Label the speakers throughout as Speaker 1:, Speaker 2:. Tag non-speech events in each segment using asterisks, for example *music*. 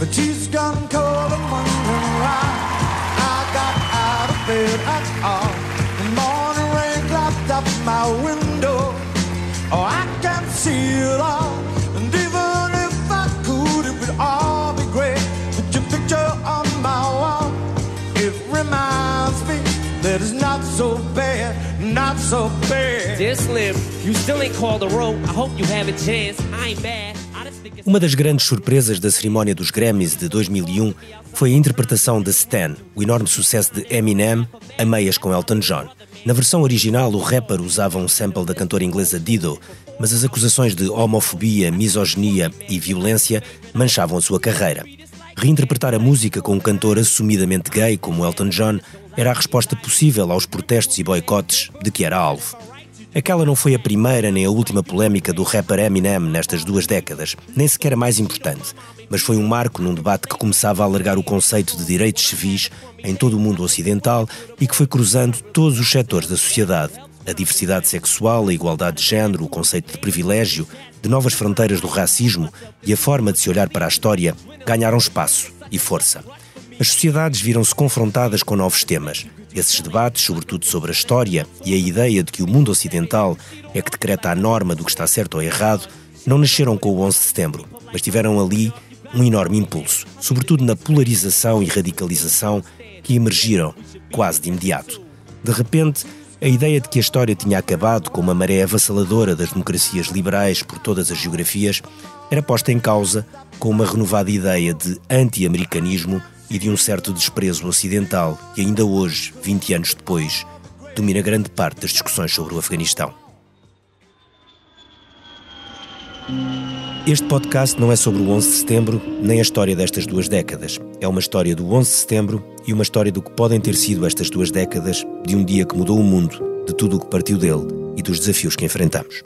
Speaker 1: My teeth gone cold and wondering why I got out of bed at all. The morning rain clapped up my window. Oh, I can see it all. And even if I could, it would all be great. Put your picture on my wall. It reminds me that it's not so bad, not so bad.
Speaker 2: Dear Slim, you still ain't called a rope. I hope you have a chance. I ain't mad.
Speaker 3: Uma das grandes surpresas da cerimónia dos Grammys de 2001 foi a interpretação de Stan, o enorme sucesso de Eminem, a meias com Elton John. Na versão original, o rapper usava um sample da cantora inglesa Dido, mas as acusações de homofobia, misoginia e violência manchavam a sua carreira. Reinterpretar a música com um cantor assumidamente gay como Elton John era a resposta possível aos protestos e boicotes de que era alvo. Aquela não foi a primeira nem a última polémica do rapper Eminem nestas duas décadas, nem sequer a mais importante, mas foi um marco num debate que começava a alargar o conceito de direitos civis em todo o mundo ocidental e que foi cruzando todos os setores da sociedade. A diversidade sexual, a igualdade de género, o conceito de privilégio, de novas fronteiras do racismo e a forma de se olhar para a história ganharam espaço e força. As sociedades viram-se confrontadas com novos temas. Esses debates, sobretudo sobre a história e a ideia de que o mundo ocidental é que decreta a norma do que está certo ou errado, não nasceram com o 11 de setembro, mas tiveram ali um enorme impulso, sobretudo na polarização e radicalização que emergiram quase de imediato. De repente, a ideia de que a história tinha acabado com uma maré avassaladora das democracias liberais por todas as geografias era posta em causa com uma renovada ideia de anti-americanismo e de um certo desprezo ocidental que ainda hoje, 20 anos depois, domina grande parte das discussões sobre o Afeganistão. Este podcast não é sobre o 11 de setembro nem a história destas duas décadas. É uma história do 11 de setembro e uma história do que podem ter sido estas duas décadas, de um dia que mudou o mundo, de tudo o que partiu dele e dos desafios que enfrentamos.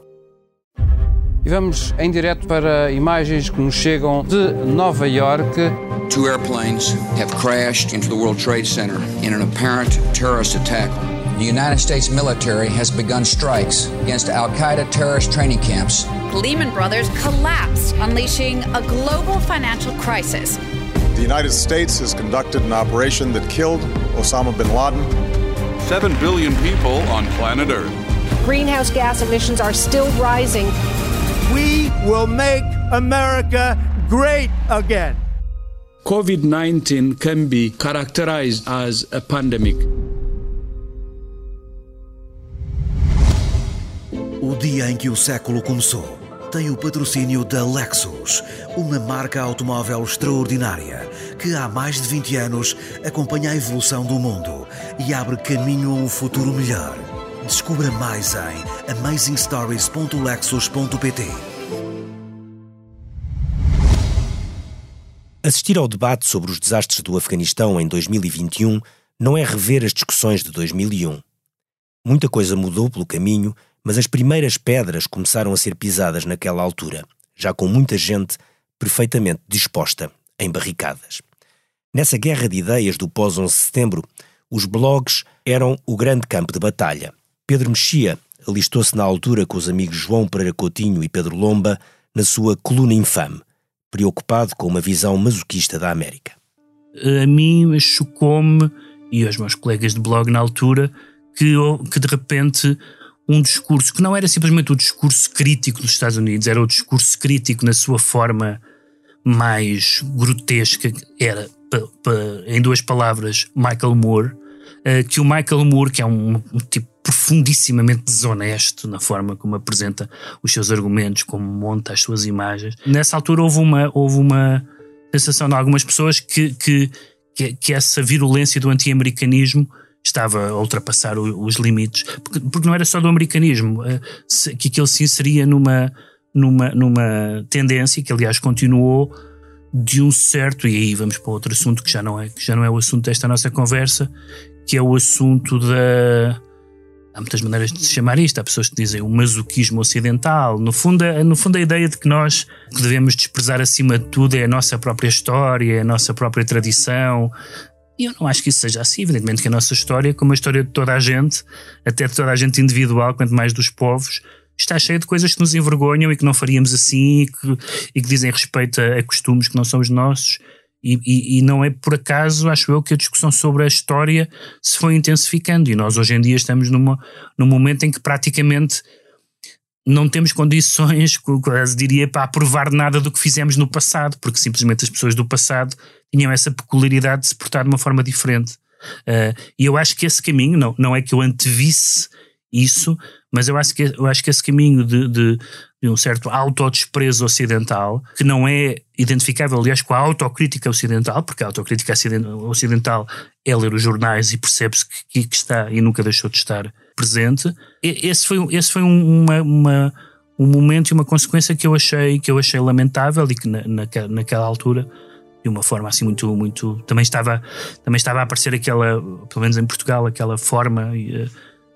Speaker 4: E vamos em direto para imagens que nos chegam de Nova York.
Speaker 5: Two airplanes have crashed into the World Trade Center in an apparent terrorist attack.
Speaker 6: The United States military has begun strikes against Al Qaeda terrorist training camps.
Speaker 7: Lehman Brothers collapsed, unleashing a global financial crisis.
Speaker 8: The United States has conducted an operation that killed Osama bin Laden.
Speaker 9: 7 billion people on planet Earth.
Speaker 10: Greenhouse gas emissions are still rising.
Speaker 1: We will make America great again.
Speaker 11: COVID 19 can be characterized as a pandemic.
Speaker 12: O dia em que o século começou tem o patrocínio da Lexus, uma marca automóvel extraordinária que há mais de 20 anos acompanha a evolução do mundo e abre caminho a um futuro melhor. Descubra mais em amazingstories.lexus.pt.
Speaker 3: Assistir ao debate sobre os desastres do Afeganistão em 2021 não é rever as discussões de 2001. Muita coisa mudou pelo caminho, mas as primeiras pedras começaram a ser pisadas naquela altura, já com muita gente perfeitamente disposta em barricadas. Nessa guerra de ideias do pós-11 de setembro, os blogs eram o grande campo de batalha. Pedro Mexia alistou-se na altura com os amigos João Pereira Coutinho e Pedro Lomba na sua coluna infame, preocupado com uma visão masoquista da América.
Speaker 13: A mim chocou-me, e aos meus colegas de blog na altura, que, que de repente um discurso que não era simplesmente o discurso crítico dos Estados Unidos, era o discurso crítico na sua forma mais grotesca, era, em duas palavras, Michael Moore, que o Michael Moore, que é um, um tipo profundissimamente desonesto na forma como apresenta os seus argumentos, como monta as suas imagens. Nessa altura houve uma, houve uma sensação de algumas pessoas que, que, que, essa virulência do anti-americanismo estava a ultrapassar o, os limites, porque, porque, não era só do americanismo, que aquilo se inseria numa, numa, numa tendência que aliás continuou de um certo, e aí vamos para outro assunto que já não é, que já não é o assunto desta nossa conversa, que é o assunto da há muitas maneiras de se chamar isto. Há pessoas que dizem o masoquismo ocidental. No fundo, no fundo, a ideia de que nós que devemos desprezar acima de tudo é a nossa própria história, é a nossa própria tradição. E eu não acho que isso seja assim. Evidentemente que a nossa história, como a história de toda a gente, até de toda a gente individual, quanto mais dos povos, está cheia de coisas que nos envergonham e que não faríamos assim e que, e que dizem respeito a, a costumes que não são os nossos E, e, e, não é por acaso, acho eu, que a discussão sobre a história se foi intensificando. E nós hoje em dia estamos numa, num momento em que praticamente não temos condições, *laughs* quase diria, para aprovar nada do que fizemos no passado, porque simplesmente as pessoas do passado tinham essa peculiaridade de se portar de uma forma diferente. Uh, e eu acho que esse caminho, não, não é que eu antevisse isso, mas eu acho que, eu acho que esse caminho de, de, de um certo autodesprezo ocidental, que não é identificável, aliás, com a autocrítica ocidental, porque a autocrítica ocidental é ler os jornais e percebe-se que, que, está e nunca deixou de estar presente. Esse foi, esse foi uma, uma, um momento e uma consequência que eu achei, que eu achei lamentável e que na, naquela, naquela altura de uma forma assim muito muito também estava também estava a aparecer aquela pelo menos em Portugal aquela forma e,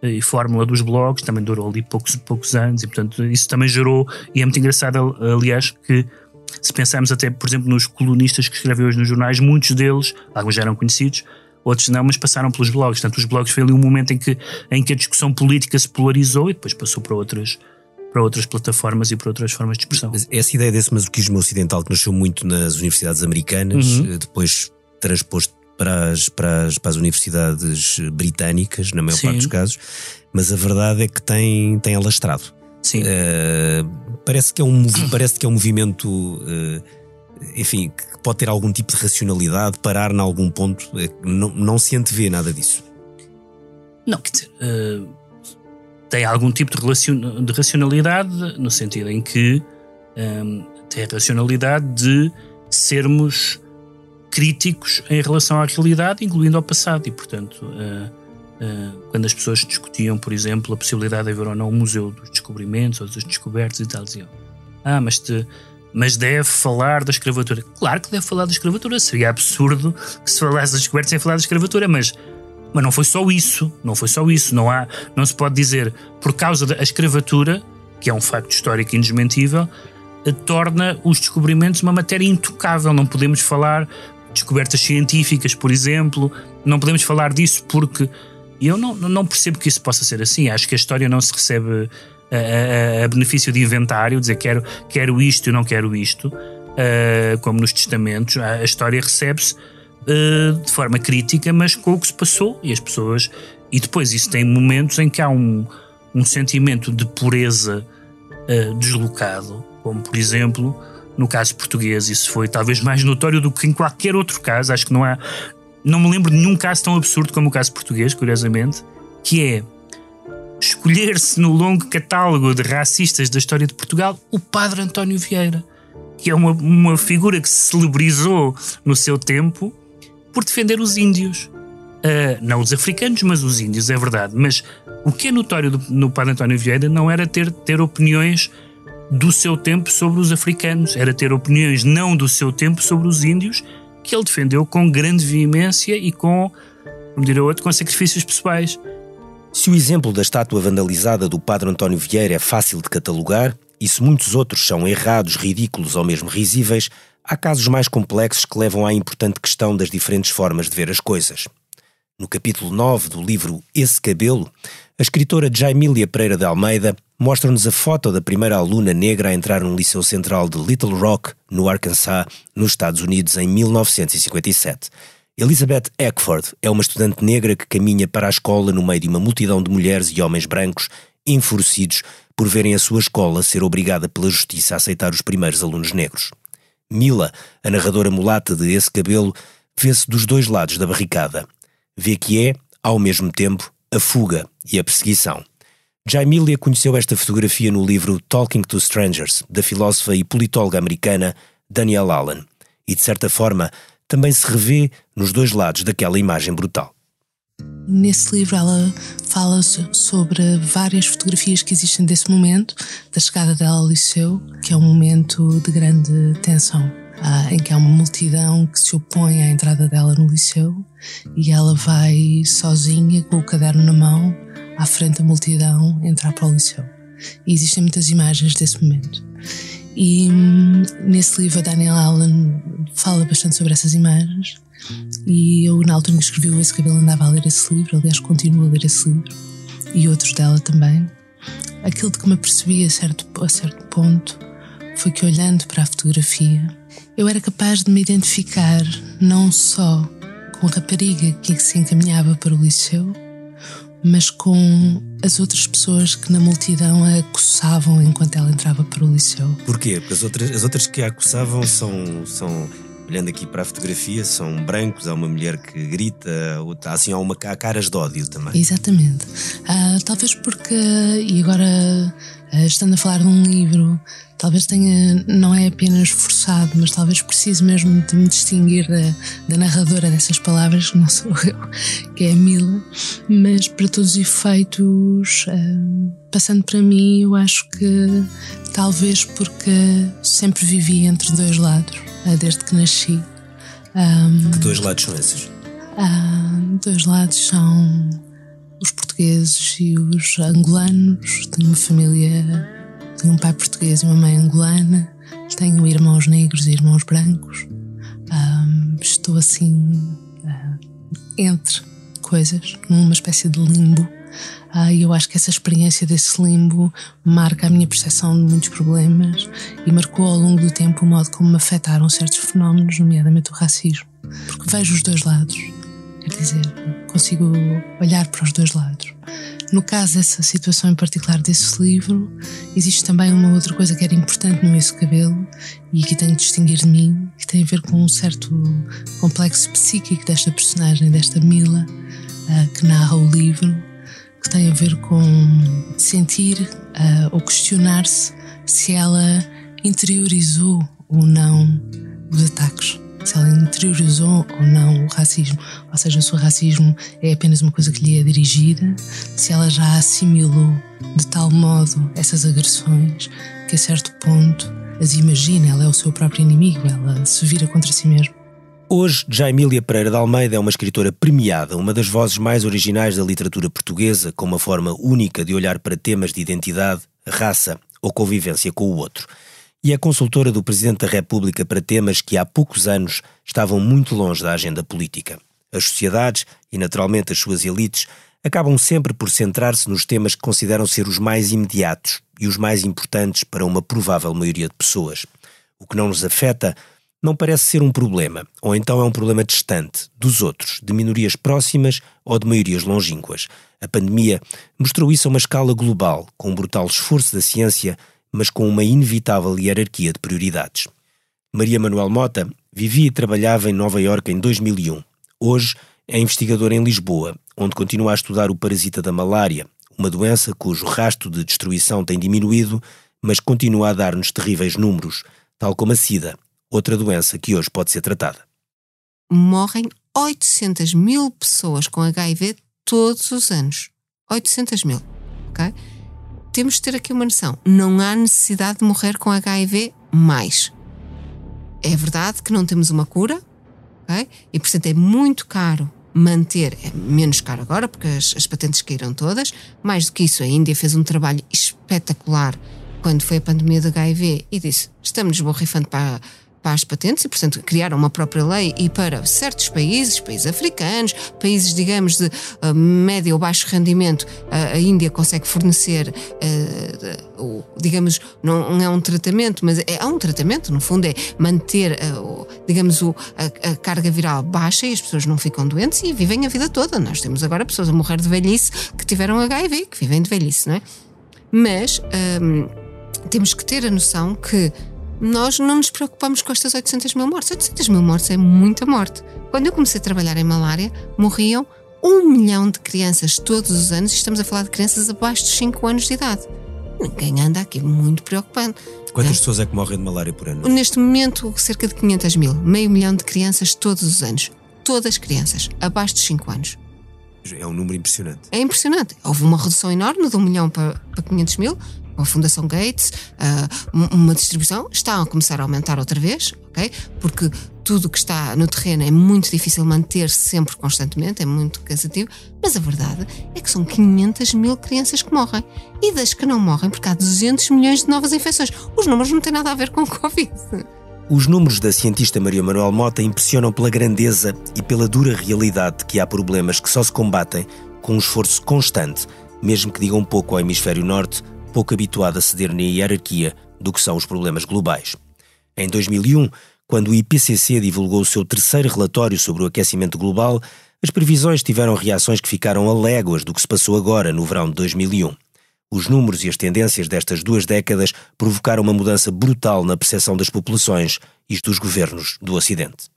Speaker 13: e fórmula dos blogs, também durou ali poucos, poucos anos, e portanto isso também gerou, e é muito engraçado, aliás, que se pensarmos até, por exemplo, nos colunistas que escrevem hoje nos jornais, muitos deles, alguns já eram conhecidos, outros não, mas passaram pelos blogs. Portanto, os blogs foi ali um momento em que, em que a discussão política se polarizou e depois passou para outras, para outras plataformas e para outras formas de expressão.
Speaker 3: Essa ideia desse masoquismo ocidental que nasceu muito nas universidades americanas, uhum. depois transposto para as, para as, para as universidades britânicas, na maior Sim. parte dos casos, mas a verdade é que tem, tem alastrado.
Speaker 13: Sim.
Speaker 3: Uh, parece, que é um, *coughs* parece que é um movimento, uh, enfim, que pode ter algum tipo de racionalidade, parar em algum ponto. Eh, não, não se antevê nada disso.
Speaker 13: Não, quer dizer, uh, tem algum tipo de, de racionalidade, no sentido em que um, tem a racionalidade de sermos críticos em relação à realidade, incluindo ao passado. E, portanto, uh, uh, quando as pessoas discutiam, por exemplo, a possibilidade de haver ou não um museu dos descobrimentos ou dos descobertos e tal, diziam: Ah, mas, te, mas deve falar da escravatura. Claro que deve falar da escravatura. Seria absurdo que se falasse das descobertas sem falar da escravatura, mas. Mas não foi só isso, não foi só isso. Não, há, não se pode dizer, por causa da escravatura, que é um facto histórico indesmentível, eh, torna os descobrimentos uma matéria intocável. Não podemos falar descobertas científicas, por exemplo. Não podemos falar disso porque eu não, não percebo que isso possa ser assim. Acho que a história não se recebe a, a, a benefício de inventário, dizer quero, quero isto e não quero isto, uh, como nos testamentos. A, história recebe-se uh, de forma crítica, mas com o que se passou e as pessoas. E depois isso tem momentos em que há um, um sentimento de pureza uh, deslocado, como por exemplo no caso português, isso foi talvez mais notório do que em qualquer outro caso. Acho que não há. Não me lembro de nenhum caso tão absurdo como o caso português, curiosamente, que é escolher-se no longo catálogo de racistas da história de Portugal o padre António Vieira, que é uma, uma figura que se celebrizou no seu tempo por defender os índios. Uh, não os africanos, mas os índios, é verdade. Mas o que é notório do, no padre António Vieira não era ter, ter opiniões do seu tempo sobre os africanos, era ter opiniões não do seu tempo sobre os índios, que ele defendeu com grande veemência e com, como diria outro, com sacrifícios pessoais.
Speaker 3: Se o exemplo da estátua vandalizada do Padre António Vieira é fácil de catalogar, e se muitos outros são errados, ridículos ou mesmo risíveis, há casos mais complexos que levam à importante questão das diferentes formas de ver as coisas. No capítulo 9 do livro Esse Cabelo, a escritora Jaimília Pereira de Almeida mostra-nos a foto da primeira aluna negra a entrar no Liceu Central de Little Rock, no Arkansas, nos Estados Unidos, em 1957. Elizabeth Eckford é uma estudante negra que caminha para a escola no meio de uma multidão de mulheres e homens brancos enfurecidos por verem a sua escola ser obrigada pela justiça a aceitar os primeiros alunos negros. Mila, a narradora mulata de esse cabelo, vê-se dos dois lados da barricada. Vê que é, ao mesmo tempo, a fuga e a perseguição. Jaimilia conheceu esta fotografia no livro Talking to Strangers, da filósofa e politóloga americana Danielle Allen, e de certa forma também se revê nos dois lados daquela imagem brutal.
Speaker 14: Nesse livro ela fala sobre várias fotografias que existem desse momento, da chegada dela ao liceu, que é um momento de grande tensão, ah, em que há uma multidão que se opõe à entrada dela no liceu e ela vai sozinha com o caderno na mão à frente da multidão entrar para o liceu. E existem muitas imagens desse momento. E hum, nesse livro a Daniel Allen fala bastante sobre essas imagens. E eu, na altura em que escrevi Esse Cabelo, andava a ler esse livro, aliás, continuo a ler esse livro, e outros dela também. Aquilo de que me apercebi a certo, a certo ponto foi que, olhando para a fotografia, eu era capaz de me identificar não só com rapariga que se encaminhava para o liceu, mas com as outras pessoas que na multidão a acossavam enquanto ela entrava para o liceu.
Speaker 3: Porquê? Porque as outras, as outras que a acossavam são, são olhando aqui para a fotografia, são brancos, há uma mulher que grita, assim, há, uma, há caras de ódio também.
Speaker 14: Exatamente. Uh, talvez porque, e agora estando a falar de um livro, talvez tenha, não é apenas forçado, mas talvez precise mesmo de me distinguir da, da narradora dessas palavras, que não sou *laughs* eu, que é a Mila, mas para todos os efeitos, uh, passando para mim, eu acho que talvez porque sempre vivi entre dois lados eh, desde que nasci.
Speaker 3: Um, que dois lados são esses?
Speaker 14: Uh, dois lados são portugueses e os angolanos. Tenho uma família, tenho um pai português e uma mãe angolana. Tenho irmãos negros e irmãos brancos. Um, estou assim uh, entre coisas, numa espécie de limbo ah, e eu acho que essa experiência desse limbo marca a minha percepção de muitos problemas e marcou ao longo do tempo o modo como me afetaram certos fenómenos, nomeadamente o racismo. Porque vejo os dois lados, quer dizer, consigo olhar para os dois lados. No caso dessa situação em particular desse livro, existe também uma outra coisa que era importante no esse cabelo e que tenho de distinguir de mim, que tem a ver com um certo complexo psíquico desta personagem, desta Mila, ah, que narra o livro que tem a ver com sentir uh, ou questionar-se se ela interiorizou ou não os ataques, se ela interiorizou ou não o racismo, ou seja, se o racismo é apenas uma coisa que lhe é dirigida, se ela já assimilou de tal modo essas agressões que a certo ponto as imagina, ela é o seu próprio inimigo, ela se vira contra si mesma.
Speaker 3: Hoje, Jaimília Pereira de Almeida é uma escritora premiada, uma das vozes mais originais da literatura portuguesa, com uma forma única de olhar para temas de identidade, raça ou convivência com o outro. E é consultora do Presidente da República para temas que há poucos anos estavam muito longe da agenda política. As sociedades, e naturalmente as suas elites, acabam sempre por centrar-se nos temas que consideram ser os mais imediatos e os mais importantes para uma provável maioria de pessoas. O que não nos afeta não parece ser um problema, ou então é um problema distante dos outros, de minorias próximas ou de maiorias longínquas. A pandemia mostrou isso a uma escala global, com um brutal esforço da ciência, mas com uma inevitável hierarquia de prioridades. Maria Manuel Mota vivia e trabalhava em Nova Iorque em 2001. Hoje é investigadora em Lisboa, onde continua a estudar o parasita da malária, uma doença cujo rastro de destruição tem diminuído, mas continua a dar-nos terríveis números, tal como a SIDA, outra doença que hoje pode ser tratada.
Speaker 15: Morrem 800 mil pessoas com HIV todos os anos. 800 mil, ok? Temos de ter aqui uma noção. Não há necessidade de morrer com HIV mais. É verdade que não temos uma cura, ok? E, portanto, é muito caro manter, é menos caro agora, porque as, as patentes caíram todas. Mais do que isso, a Índia fez um trabalho espetacular quando foi a pandemia do HIV e disse: estamos borrifando para para as patentes e, portanto, criaram uma própria lei e para certos países, países africanos, países, digamos, de uh, médio ou baixo rendimento, uh, a Índia consegue fornecer, uh, digamos, não é um tratamento, mas é, um tratamento, no fundo, é manter, uh, digamos, o, a, a, carga viral baixa e as pessoas não ficam doentes e vivem a vida toda. Nós temos agora pessoas a morrer de velhice que tiveram HIV, que vivem de velhice, não é? Mas um, temos que ter a noção que nós não nos preocupamos com estas 800 mil mortes. 800 mil mortes é muita morte. Quando eu comecei a trabalhar em malária, morriam um milhão de crianças todos os anos, e estamos a falar de crianças abaixo dos 5 anos de idade. Ninguém anda aqui muito preocupado.
Speaker 3: Quantas é? pessoas é que morrem de malária por ano?
Speaker 15: Neste momento, cerca de 500 mil. Meio milhão de crianças todos os anos. Todas crianças, abaixo dos 5 anos.
Speaker 3: É um número impressionante.
Speaker 15: É impressionante. Houve uma redução enorme de 1 milhão para, para 500 mil, com a Fundação Gates, uh, uma distribuição, está a começar a aumentar outra vez, ok? Porque tudo que está no terreno é muito difícil manter -se sempre constantemente, é muito cansativo, mas a verdade é que são 500 mil crianças que morrem. E das que não morrem, porque há 200 milhões de novas infecções. Os números não têm nada a ver com o Covid.
Speaker 3: Os números da cientista Maria Manuel Mota impressionam pela grandeza e pela dura realidade de que há problemas que só se combatem com um esforço constante, mesmo que digam um pouco ao hemisfério norte pouco habituado a ceder na hierarquia do que são os problemas globais. Em 2001, quando o IPCC divulgou o seu terceiro relatório sobre o aquecimento global, as previsões tiveram reações que ficaram a léguas do que se passou agora, no verão de 2001. Os números e as tendências destas duas décadas provocaram uma mudança brutal na percepção das populações e dos governos do Ocidente.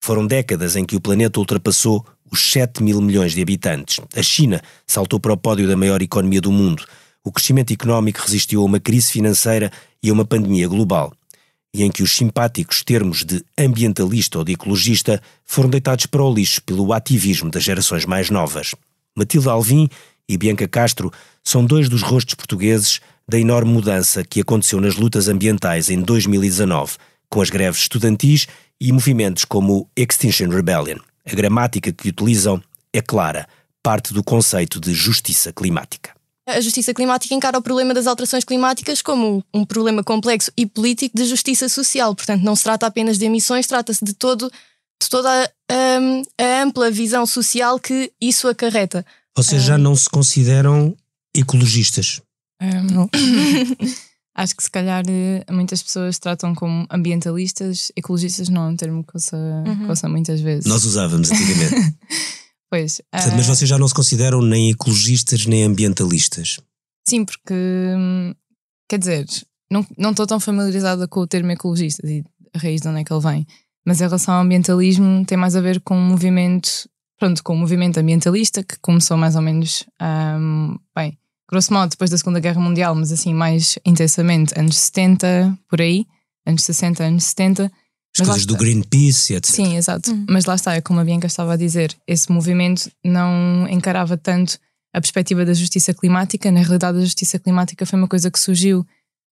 Speaker 3: Foram décadas em que o planeta ultrapassou os 7 mil milhões de habitantes. A China saltou para o pódio da maior economia do mundo. O crescimento económico resistiu a uma crise financeira e a uma pandemia global e em que os simpáticos termos de ambientalista ou de ecologista foram deitados para o lixo pelo ativismo das gerações mais novas. Matilde Alvim e Bianca Castro são dois dos rostos portugueses da enorme mudança que aconteceu nas lutas ambientais em 2019, com as greves estudantis e movimentos como o Extinction Rebellion. A gramática que utilizam é clara, parte do conceito de justiça climática
Speaker 16: a justiça climática encara o problema das alterações climáticas como um problema complexo e político de justiça social. Portanto, não se trata apenas de emissões, trata-se de, todo, de toda a, a, a, ampla visão social que isso acarreta.
Speaker 3: Vocês já não se consideram ecologistas?
Speaker 17: Um, *laughs* acho que se calhar eh, muitas pessoas tratam como ambientalistas, ecologistas não é um termo que ouça, uhum. ouça muitas vezes.
Speaker 3: Nós usávamos antigamente. *laughs*
Speaker 17: Pois.
Speaker 3: Portanto, uh... Mas vocês já não se consideram nem ecologistas nem ambientalistas?
Speaker 17: Sim, porque quer dizer, não, não estou tão familiarizada com o termo ecologista e a raiz de onde é que ele vem. Mas em relação ao ambientalismo tem mais a ver com um movimento, pronto, com o um movimento ambientalista que começou mais ou menos, um, bem, grosso modo depois da Segunda Guerra Mundial, mas assim mais intensamente, anos 70, por aí, anos 60, anos 70,
Speaker 3: as coisas do Greenpeace, etc.
Speaker 17: Sim, exato. Hum. Mas lá está, é como a Bianca estava a dizer, esse movimento não encarava tanto a perspectiva da justiça climática. Na realidade, a justiça climática foi uma coisa que surgiu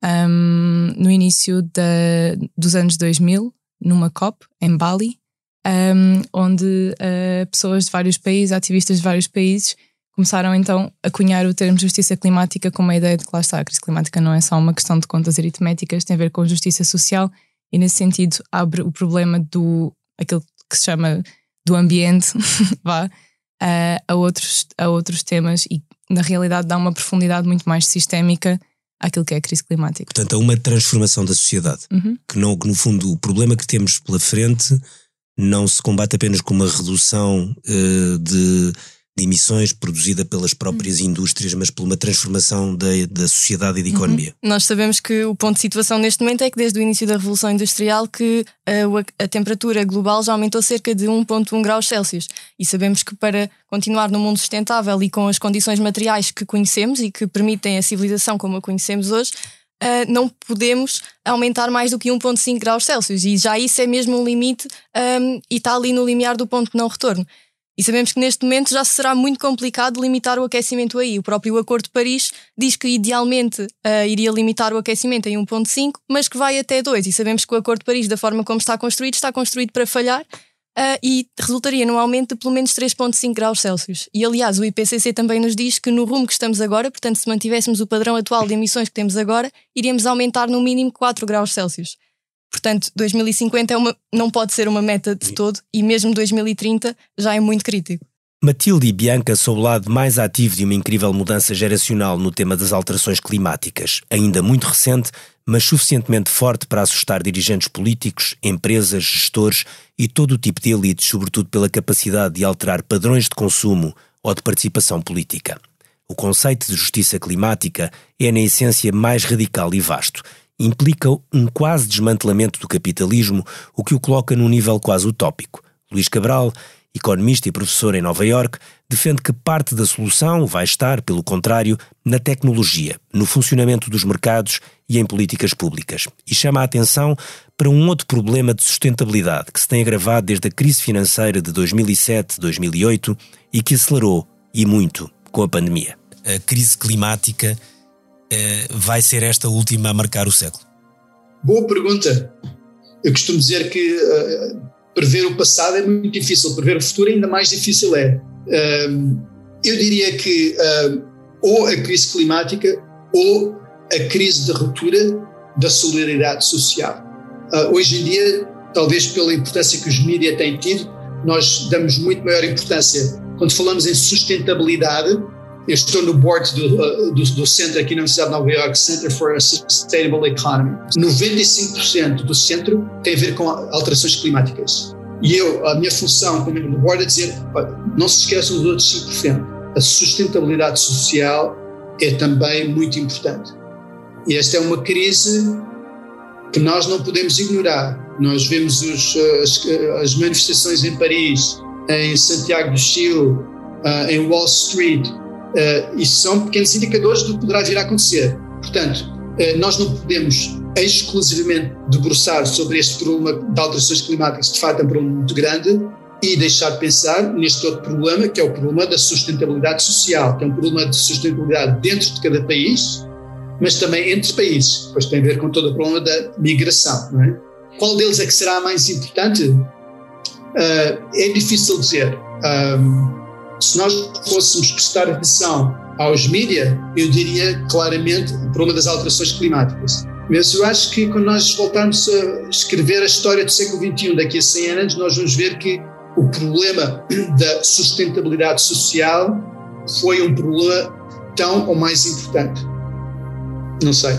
Speaker 17: um, no início da, dos anos 2000, numa COP, em Bali, um, onde uh, pessoas de vários países, ativistas de vários países, começaram então a cunhar o termo justiça climática como a ideia de que lá está, a crise climática não é só uma questão de contas aritméticas, tem a ver com justiça social e nesse sentido abre o problema do aquilo que se chama do ambiente *laughs* vá a, a, outros, a outros temas e na realidade dá uma profundidade muito mais sistémica àquilo que é a crise climática.
Speaker 3: Portanto, há uma transformação da sociedade.
Speaker 17: Uhum.
Speaker 3: Que, não, que no fundo o problema que temos pela frente não se combate apenas com uma redução uh, de de emissões produzida pelas próprias uhum. indústrias, mas por uma transformação da, da sociedade e da economia.
Speaker 16: Uhum. Nós sabemos que o ponto de situação neste momento é que desde o início da Revolução Industrial que a, eh, a temperatura global já aumentou cerca de 1.1 graus Celsius e sabemos que para continuar no mundo sustentável e com as condições materiais que conhecemos e que permitem a civilização como a conhecemos hoje, Uh, não podemos aumentar mais do que 1,5 graus Celsius. E já isso é mesmo um limite um, e está ali no limiar do ponto de não retorno. E sabemos que neste momento já será muito complicado limitar o aquecimento aí. O próprio Acordo de Paris diz que idealmente uh, iria limitar o aquecimento em 1,5, mas que vai até 2. E sabemos que o Acordo de Paris, da forma como está construído, está construído para falhar. Uh, e resultaria num aumento de pelo menos 3,5 graus Celsius. E aliás, o IPCC também nos diz que no rumo que estamos agora, portanto, se mantivéssemos o padrão atual de emissões que temos agora, iríamos aumentar no mínimo 4 graus Celsius. Portanto, 2050 é uma, não pode ser uma meta de todo e mesmo 2030 já é muito crítico.
Speaker 3: Matilde e Bianca são o lado mais ativo de uma incrível mudança geracional no tema das alterações climáticas, ainda muito recente, mas suficientemente forte para assustar dirigentes políticos, empresas, gestores e todo o tipo de elites, sobretudo pela capacidade de alterar padrões de consumo ou de participação política. O conceito de justiça climática é, na essência, mais radical e vasto implica um quase desmantelamento do capitalismo, o que o coloca num nível quase utópico. Luís Cabral, economista e professor em Nova York, defende que parte da solução vai estar, pelo contrário, na tecnologia, no funcionamento dos mercados e em políticas públicas. E chama a atenção para um outro problema de sustentabilidade que se tem agravado desde a crise financeira de 2007-2008 e que acelerou, e muito, com a pandemia. A crise climática vai ser esta última a marcar o século?
Speaker 18: Boa pergunta. Eu costumo dizer que uh, prever o passado é muito difícil, prever o futuro ainda mais difícil é. Uh, eu diria que uh, ou a crise climática ou a crise de ruptura da solidariedade social. hoje em dia, talvez pela importância que os mídias têm tido, nós damos muito maior importância quando falamos em sustentabilidade eu estou no board do, do, do centro aqui na Universidade de Nova York, Center for a Sustainable Economy. 95% do centro tem a ver com alterações climáticas. E eu, a minha função como membro do board é dizer, não se esqueçam dos outros 5%. A sustentabilidade social é também muito importante. E esta é uma crise que nós não podemos ignorar. Nós vemos os, as, as, manifestações em Paris, em Santiago do Chile, em Wall Street, e são pequenos indicadores do que poderá vir a acontecer. Portanto, nós não podemos exclusivamente debruçar sobre este problema de alterações climáticas, que de facto é um problema muito grande, e deixar de pensar neste outro problema, que é o problema da sustentabilidade social, que é um problema de sustentabilidade dentro de cada país, mas também entre países, pois tem a ver com todo o problema da migração. Não é? Qual deles é que será mais importante? Uh, é difícil dizer. Um, se nós fôssemos prestar atenção aos mídias, eu diria claramente o problema das alterações climáticas. Mas eu acho que quando nós voltarmos a escrever a história do século XXI, daqui a 100 anos, nós vamos ver que o problema *clears throat* da sustentabilidade social foi um problema tão ou mais importante. Não sei.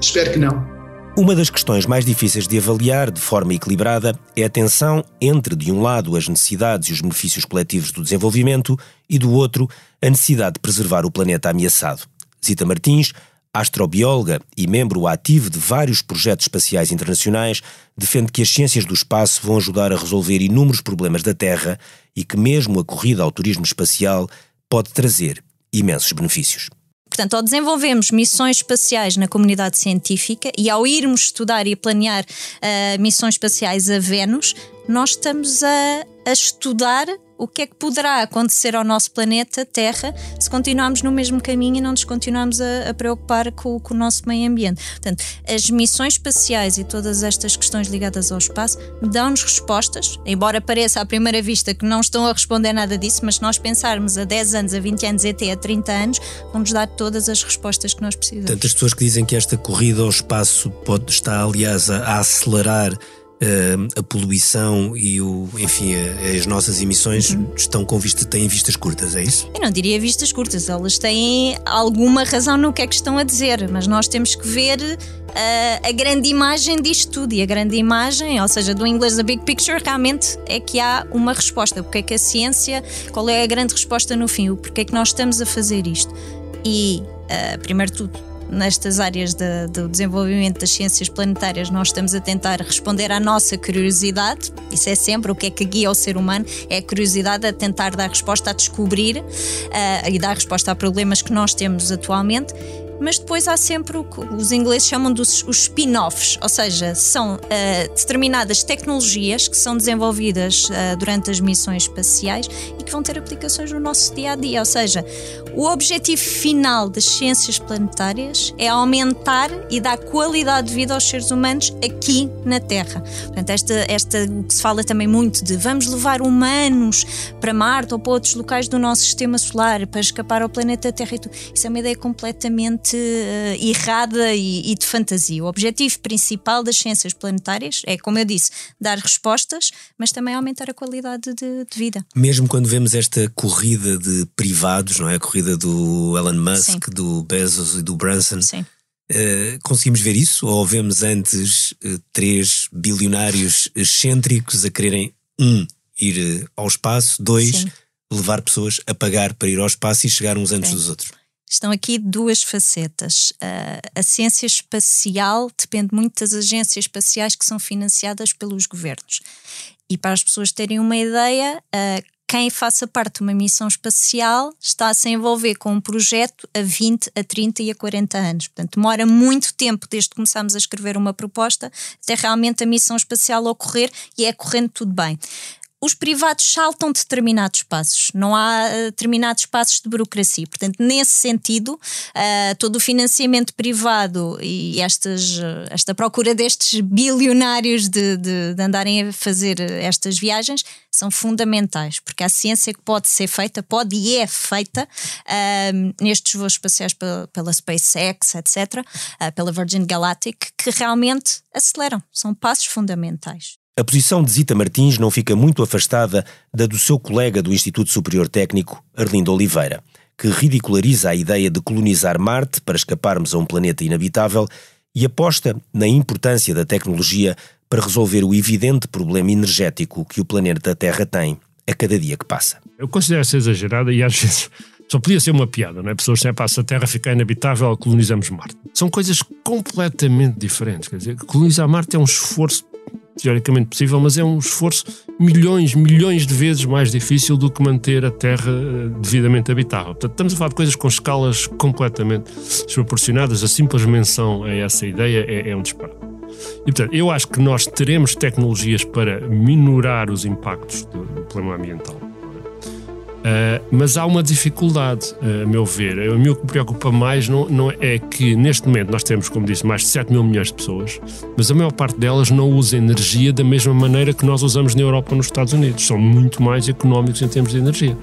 Speaker 18: Espero que não.
Speaker 3: Uma das questões mais difíceis de avaliar de forma equilibrada é a tensão entre, de um lado, as necessidades e os benefícios coletivos do desenvolvimento e, do outro, a necessidade de preservar o planeta ameaçado. Zita Martins, astrobióloga e membro ativo de vários projetos espaciais internacionais, defende que as ciências do espaço vão ajudar a resolver inúmeros problemas da Terra e que, mesmo a corrida ao turismo espacial, pode trazer imensos benefícios.
Speaker 19: Portanto, ao desenvolvermos missões espaciais na comunidade científica e ao irmos estudar e planear uh, missões espaciais a Vênus, nós estamos a, a estudar o que é que poderá acontecer ao nosso planeta Terra se continuarmos no mesmo caminho e não nos continuarmos a, a preocupar com, com, o nosso meio ambiente. Portanto, as missões espaciais e todas estas questões ligadas ao espaço dão-nos respostas, embora pareça à primeira vista que não estão a responder nada disso, mas se nós pensarmos a 10 anos, a 20 anos e até a 30 anos, vão-nos dar todas as respostas que nós precisamos.
Speaker 3: Tantas pessoas que dizem que esta corrida ao espaço pode estar, aliás, a, a acelerar uh, a poluição e o, enfim, a, as nossas emissões uhum. estão com vista, têm vistas curtas, é isso?
Speaker 19: Eu não diria vistas curtas, elas têm alguma razão no que é que estão a dizer, mas nós temos que ver uh, a grande imagem disto tudo. E a grande imagem, ou seja, do inglês da Big Picture, realmente é que há uma resposta. Porque é que a ciência, qual é a grande resposta no fim? Porque é que nós estamos a fazer isto? E, uh, primeiro tudo, nestas áreas de, do desenvolvimento das ciências planetárias, nós estamos a tentar responder à nossa curiosidade. Isso é sempre o que é que guia o ser humano, é a curiosidade a tentar dar resposta, a descobrir uh, e dar resposta a problemas que nós temos atualmente mas depois há sempre o que os ingleses chamam dos os spin-offs, ou seja, são uh, determinadas tecnologias que são desenvolvidas uh, durante as missões espaciais e que vão ter aplicações no nosso dia a dia. Ou seja, o objetivo final das ciências planetárias é aumentar e dar qualidade de vida aos seres humanos aqui na Terra. Portanto, esta, esta que se fala também muito de vamos levar humanos para Marte ou para outros locais do nosso sistema solar para escapar ao planeta Terra e tudo. Isso é uma ideia completamente uh, errada e, e, de fantasia. O objetivo principal das ciências planetárias é, como eu disse, dar respostas, mas também aumentar a qualidade de, de vida.
Speaker 3: Mesmo quando vemos esta corrida de privados, não é? A corrida do Elon Musk, Sim. do Bezos e do Branson.
Speaker 19: Sim.
Speaker 3: Uh, conseguimos ver isso? Ou vemos antes uh, três bilionários excêntricos a quererem, um, ir ao espaço, dois, Sim. levar pessoas a pagar para ir ao espaço e chegar uns antes Sim. dos outros?
Speaker 19: Estão aqui duas facetas. A ciência espacial depende muito das agências espaciais que são financiadas pelos governos. E para as pessoas terem uma ideia, quem faça parte de uma missão espacial está a se envolver com um projeto a 20, a 30 e a 40 anos. Portanto, demora muito tempo desde que começamos a escrever uma proposta até realmente a missão espacial ocorrer e é correndo tudo bem os privados saltam determinados passos, não há uh, determinados passos de burocracia. Portanto, nesse sentido, uh, todo o financiamento privado e estas, uh, esta procura destes bilionários de, de, de, andarem a fazer estas viagens são fundamentais, porque a ciência que pode ser feita, pode e é feita nestes voos espaciais pela, pela SpaceX, etc., pela Virgin Galactic, que realmente aceleram, são passos fundamentais.
Speaker 3: A posição de Zita Martins não fica muito afastada da do seu colega do Instituto Superior Técnico, Arlindo Oliveira, que ridiculariza a ideia de colonizar Marte para escaparmos a um planeta inabitável e aposta na importância da tecnologia para resolver o evidente problema energético que o planeta Terra tem a cada dia que passa.
Speaker 20: Eu considero ser exagerada e às vezes só podia ser uma piada, não é? Pessoas sempre, se a Terra ficar inabitável, colonizamos Marte. São coisas completamente diferentes. Quer dizer, colonizar Marte é um esforço teoricamente possível, mas é um esforço milhões, milhões de vezes mais difícil do que manter a Terra eh, devidamente habitável. Portanto, estamos a falar de coisas com escalas completamente desproporcionadas. A simples menção a essa ideia é, é um disparate. E, portanto, eu acho que nós teremos tecnologias para minorar os impactos do, do problema ambiental. Uh, mas há uma dificuldade, uh, a meu ver. O meu que me preocupa mais não, não é que neste momento nós temos, como disse, mais de 7 mil milhões de pessoas, mas a maior parte delas não usa energia da mesma maneira que nós usamos na Europa ou nos Estados Unidos. São muito mais económicos em termos de energia.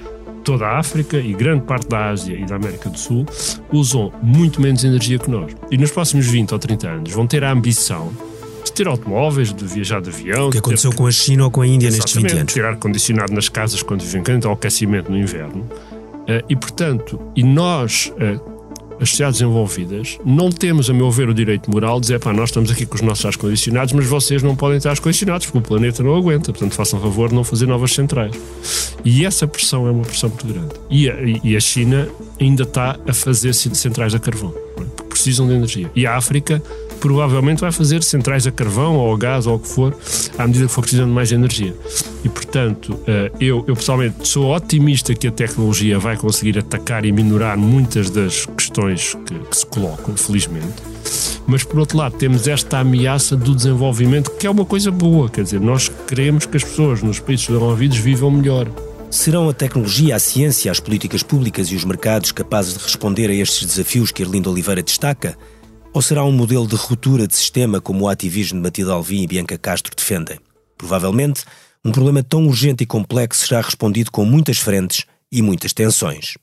Speaker 20: Toda a África e grande parte da Ásia e da América do Sul usam muito menos energia que nós. E nos próximos 20 ou 30 anos vão ter a ambição ter automóveis, de viajar de avião.
Speaker 3: O que aconteceu ter... com a China ou com a Índia nestes 20 anos.
Speaker 20: ter ar-condicionado nas casas quando vivem quente, ou aquecimento no inverno. Uh, e, portanto, e nós, uh, as sociedades envolvidas, não temos, a meu ver, o direito moral de dizer, pá, nós estamos aqui com os nossos ar-condicionados, mas vocês não podem ter ar-condicionados porque o planeta não aguenta. Portanto, façam favor de não fazer novas centrais. E essa pressão é uma pressão muito grande. E a, e a China ainda está a fazer centrais a carvão, é? porque precisam de energia. E a África provavelmente vai fazer centrais a carvão ou a gás ou o que for, à medida que for precisando de mais energia. E, portanto, eh, eu, eu pessoalmente sou otimista que a tecnologia vai conseguir atacar e minorar muitas das questões que, que se colocam, felizmente. Mas, por outro lado, temos esta ameaça do desenvolvimento, que é uma coisa boa, quer dizer, nós queremos que as pessoas nos países desenvolvidos vivam melhor.
Speaker 3: Serão a tecnologia, a ciência, as políticas públicas e os mercados capazes de responder a estes desafios que Erlindo Oliveira destaca? Ou será um modelo de ruptura de sistema como o ativismo de Matilde Alvim e Bianca Castro defendem? Provavelmente, um problema tão urgente e complexo será respondido com muitas frentes e muitas tensões.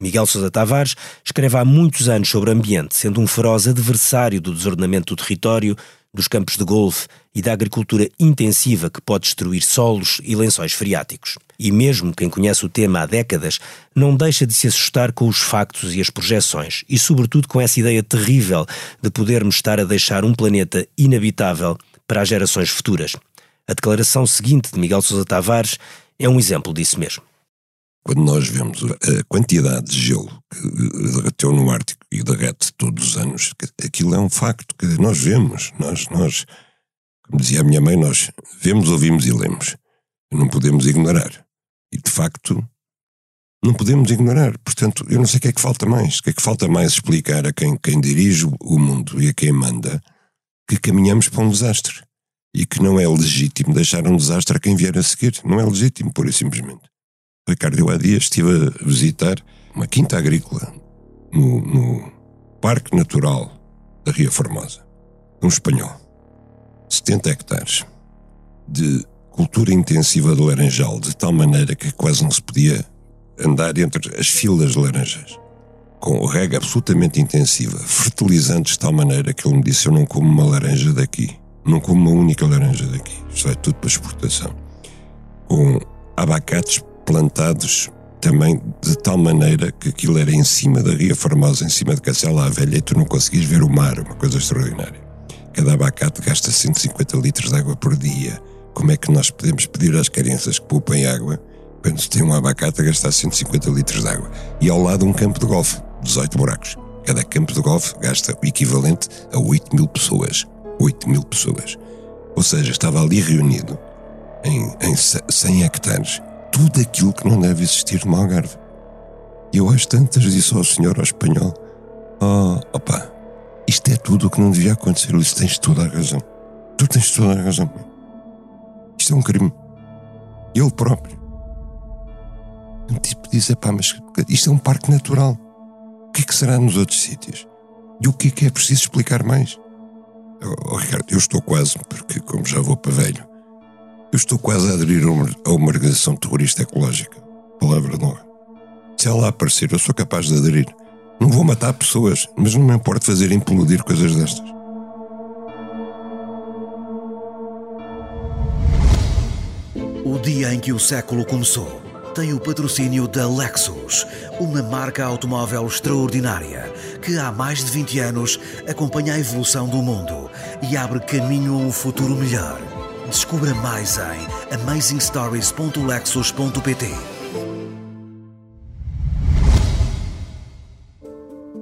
Speaker 3: Miguel Sousa Tavares escreve há muitos anos sobre ambiente, sendo um feroz adversário do desordenamento do território, dos campos de golfe e da agricultura intensiva que pode destruir solos e lençóis freáticos. E mesmo quem conhece o tema há décadas não deixa de se assustar com os factos e as projeções, e sobretudo com essa ideia terrível de podermos estar a deixar um planeta inabitável para as gerações futuras. A declaração seguinte de Miguel Sousa Tavares é um exemplo disso mesmo.
Speaker 21: Quando nós vemos a quantidade de gelo que derreteu no Ártico e derrete todos os anos, aquilo é um facto que nós vemos. Nós, nós, como dizia a minha mãe, nós vemos, ouvimos e lemos. Não podemos ignorar. E de facto, não podemos ignorar. Portanto, eu não sei o que é que falta mais. O que é que falta mais explicar a quem, quem dirige o mundo e a quem manda que caminhamos para um desastre. E que não é legítimo deixar um desastre a quem vier a seguir. Não é legítimo, pura e simplesmente. Ricardo, eu há dias estive a visitar uma quinta agrícola no, no Parque Natural da Ria Formosa, um espanhol. 70 hectares de cultura intensiva de laranjal, de tal maneira que quase não se podia andar entre as filas de laranjas. Com rega absolutamente intensiva, fertilizantes de tal maneira que ele me disse: Eu não como uma laranja daqui, não como uma única laranja daqui, isto é tudo para exportação. Com abacates plantados também de tal maneira que aquilo era em cima da Ria Formosa, em cima de Cacela à Velha, e tu não conseguias ver o mar, uma coisa extraordinária. Cada abacate gasta 150 litros de água por dia. Como é que nós podemos pedir às crianças que poupem água quando se tem um abacate a gastar 150 litros de água? E ao lado um campo de golfe, 18 buracos. Cada campo de golfe gasta o equivalente a 8 mil pessoas. 8 mil pessoas. Ou seja, estava ali reunido em, em 100 hectares tudo aquilo que não deve existir no Algarve. E eu às tantas disse ao senhor, ao espanhol, oh, opa, isto é tudo o que não devia acontecer. Disse, tens toda a razão. Tu tens toda a razão. Isto é um crime. Ele próprio. Tipo, diz, pá, mas isto é um parque natural. O que é que será nos outros sítios? E o que é que é preciso explicar mais? Oh, oh, Ricardo, eu estou quase, porque como já vou para velho, eu estou quase a aderir a uma, a uma organização terrorista ecológica. Palavra de honra. Se ela aparecer, eu sou capaz de aderir. Não vou matar pessoas, mas não me importa fazer implodir coisas destas.
Speaker 12: O dia em que o século começou tem o patrocínio da Lexus, uma marca automóvel extraordinária que há mais de 20 anos acompanha a evolução do mundo e abre caminho a um futuro melhor. Descubra mais em amazingstories.lexus.pt.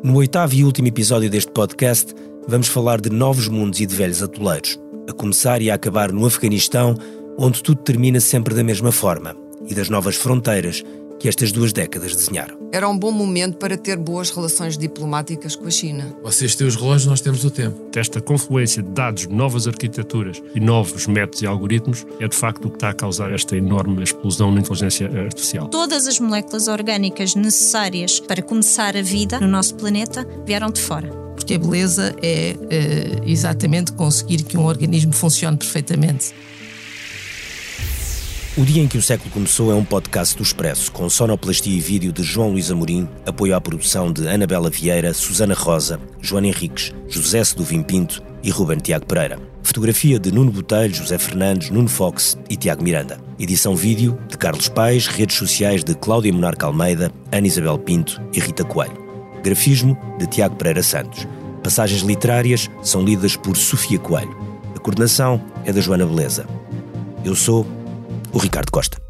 Speaker 3: No oitavo e último episódio deste podcast, vamos falar de novos mundos e de velhos atoleiros, a começar e a acabar no Afeganistão, onde tudo termina sempre da mesma forma, e das novas fronteiras que estas duas décadas desenharam.
Speaker 22: Era um bom momento para ter boas relações diplomáticas com a China.
Speaker 23: Vocês têm os relógios, nós temos o tempo.
Speaker 20: Esta confluência de dados, novas arquiteturas e novos métodos e algoritmos é de facto o que está a causar esta enorme explosão na inteligência artificial.
Speaker 19: Todas as moléculas orgânicas necessárias para começar a vida no nosso planeta vieram de fora.
Speaker 24: Porque a beleza é, é exatamente conseguir que um organismo funcione perfeitamente.
Speaker 3: O Dia em que o Século Começou é um podcast do Expresso, com sonoplastia e vídeo de João Luís Amorim, apoio à produção de Anabela Vieira, Susana Rosa, Joana Henriques, José Seduvim Pinto e Ruben Tiago Pereira. Fotografia de Nuno Botelho, José Fernandes, Nuno Fox e Tiago Miranda. Edição vídeo de Carlos Paes, redes sociais de Cláudia Monarca Almeida, Ana Isabel Pinto e Rita Coelho. Grafismo de Tiago Pereira Santos. Passagens literárias são lidas por Sofia Coelho. A coordenação é da Joana Beleza. Eu sou o Ricardo Costa.